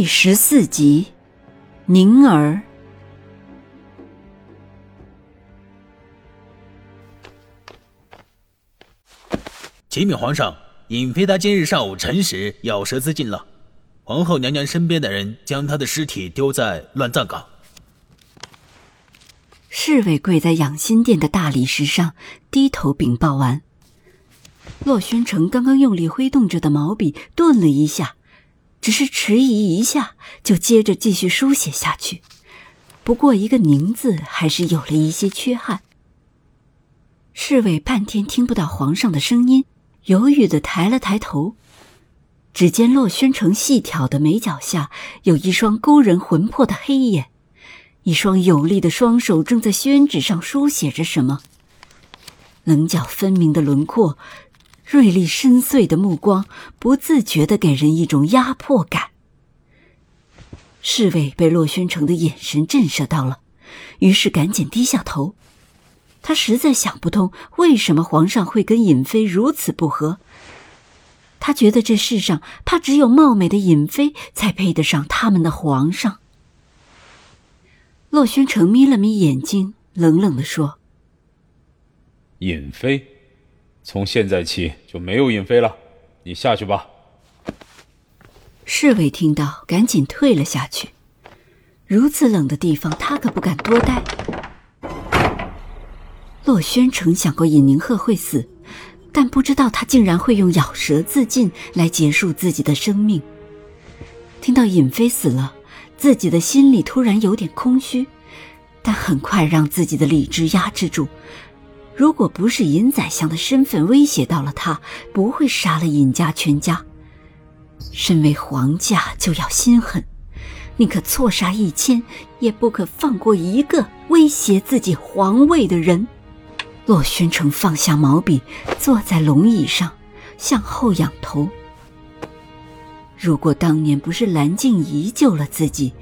第十四集，宁儿。启禀皇上，尹妃她今日上午辰时咬舌自尽了，皇后娘娘身边的人将她的尸体丢在乱葬岗。侍卫跪在养心殿的大理石上，低头禀报完。洛宣城刚刚用力挥动着的毛笔顿了一下。只是迟疑一下，就接着继续书写下去。不过一个“宁”字还是有了一些缺憾。侍卫半天听不到皇上的声音，犹豫的抬了抬头，只见洛宣城细挑的眉角下有一双勾人魂魄的黑眼，一双有力的双手正在宣纸上书写着什么，棱角分明的轮廓。锐利深邃的目光，不自觉的给人一种压迫感。侍卫被洛宣城的眼神震慑到了，于是赶紧低下头。他实在想不通，为什么皇上会跟尹妃如此不和。他觉得这世上怕只有貌美的尹妃才配得上他们的皇上。洛宣城眯了眯眼睛，冷冷的说：“尹妃。”从现在起就没有尹妃了，你下去吧。侍卫听到，赶紧退了下去。如此冷的地方，他可不敢多待。洛宣城想过尹宁鹤会死，但不知道他竟然会用咬舌自尽来结束自己的生命。听到尹妃死了，自己的心里突然有点空虚，但很快让自己的理智压制住。如果不是尹宰相的身份威胁到了他，不会杀了尹家全家。身为皇家，就要心狠，宁可错杀一千，也不可放过一个威胁自己皇位的人。洛宣城放下毛笔，坐在龙椅上，向后仰头。如果当年不是蓝静怡救了自己，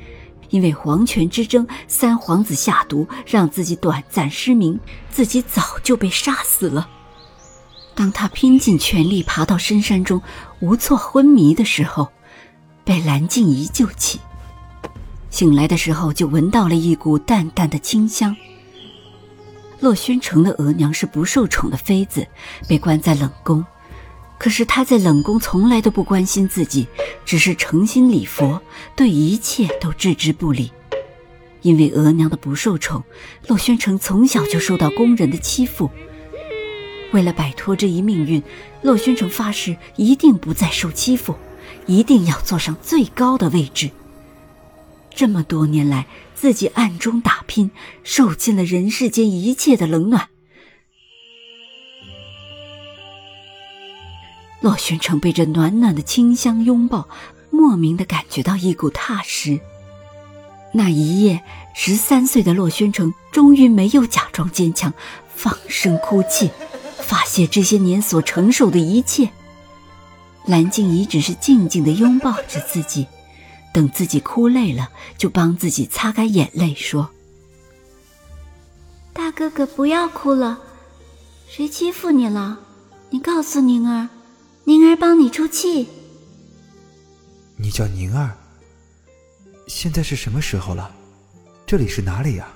因为皇权之争，三皇子下毒，让自己短暂失明，自己早就被杀死了。当他拼尽全力爬到深山中，无措昏迷的时候，被蓝静怡救起。醒来的时候，就闻到了一股淡淡的清香。洛宣城的额娘是不受宠的妃子，被关在冷宫。可是他在冷宫从来都不关心自己，只是诚心礼佛，对一切都置之不理。因为额娘的不受宠，洛宣城从小就受到宫人的欺负。为了摆脱这一命运，洛宣城发誓一定不再受欺负，一定要坐上最高的位置。这么多年来，自己暗中打拼，受尽了人世间一切的冷暖。洛宣城被这暖暖的清香拥抱，莫名的感觉到一股踏实。那一夜，十三岁的洛宣城终于没有假装坚强，放声哭泣，发泄这些年所承受的一切。蓝静怡只是静静的拥抱着自己，等自己哭累了，就帮自己擦干眼泪，说：“大哥哥，不要哭了，谁欺负你了？你告诉宁儿。”出气。你叫宁儿。现在是什么时候了？这里是哪里呀？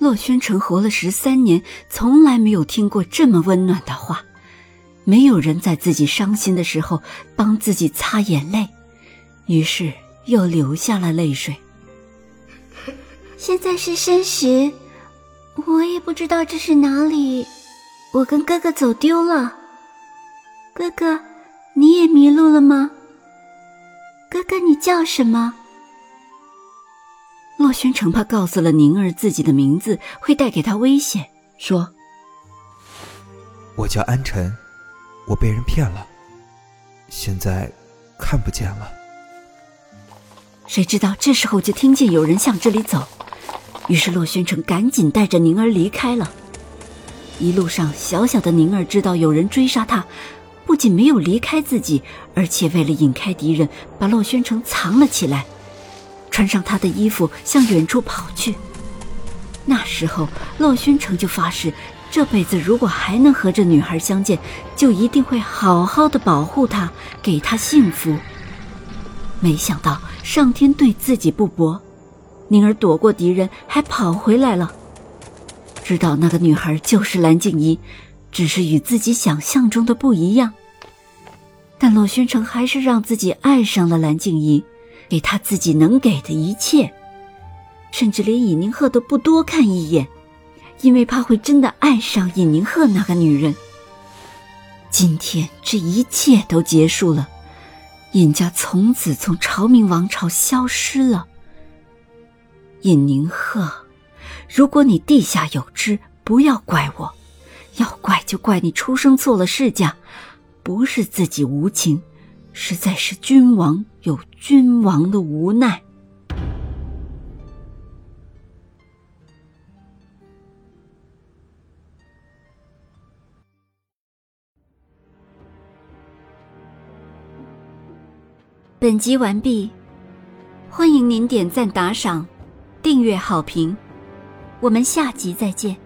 洛宣城活了十三年，从来没有听过这么温暖的话。没有人在自己伤心的时候帮自己擦眼泪，于是又流下了泪水。现在是申时，我也不知道这是哪里。我跟哥哥走丢了。哥哥，你也迷路了吗？哥哥，你叫什么？洛轩城怕告诉了宁儿自己的名字会带给他危险，说：“我叫安晨，我被人骗了，现在看不见了。谁知道这时候就听见有人向这里走，于是洛轩城赶紧带着宁儿离开了。一路上，小小的宁儿知道有人追杀他，不仅没有离开自己，而且为了引开敌人，把洛宣城藏了起来，穿上他的衣服向远处跑去。那时候，洛宣城就发誓，这辈子如果还能和这女孩相见，就一定会好好的保护她，给她幸福。没想到上天对自己不薄，宁儿躲过敌人，还跑回来了。知道那个女孩就是蓝静怡，只是与自己想象中的不一样。但洛宣城还是让自己爱上了蓝静怡，给她自己能给的一切，甚至连尹宁鹤都不多看一眼，因为怕会真的爱上尹宁鹤那个女人。今天这一切都结束了，尹家从此从朝明王朝消失了。尹宁鹤。如果你地下有知，不要怪我；要怪就怪你出生错了世家，不是自己无情，实在是君王有君王的无奈。本集完毕，欢迎您点赞、打赏、订阅、好评。我们下集再见。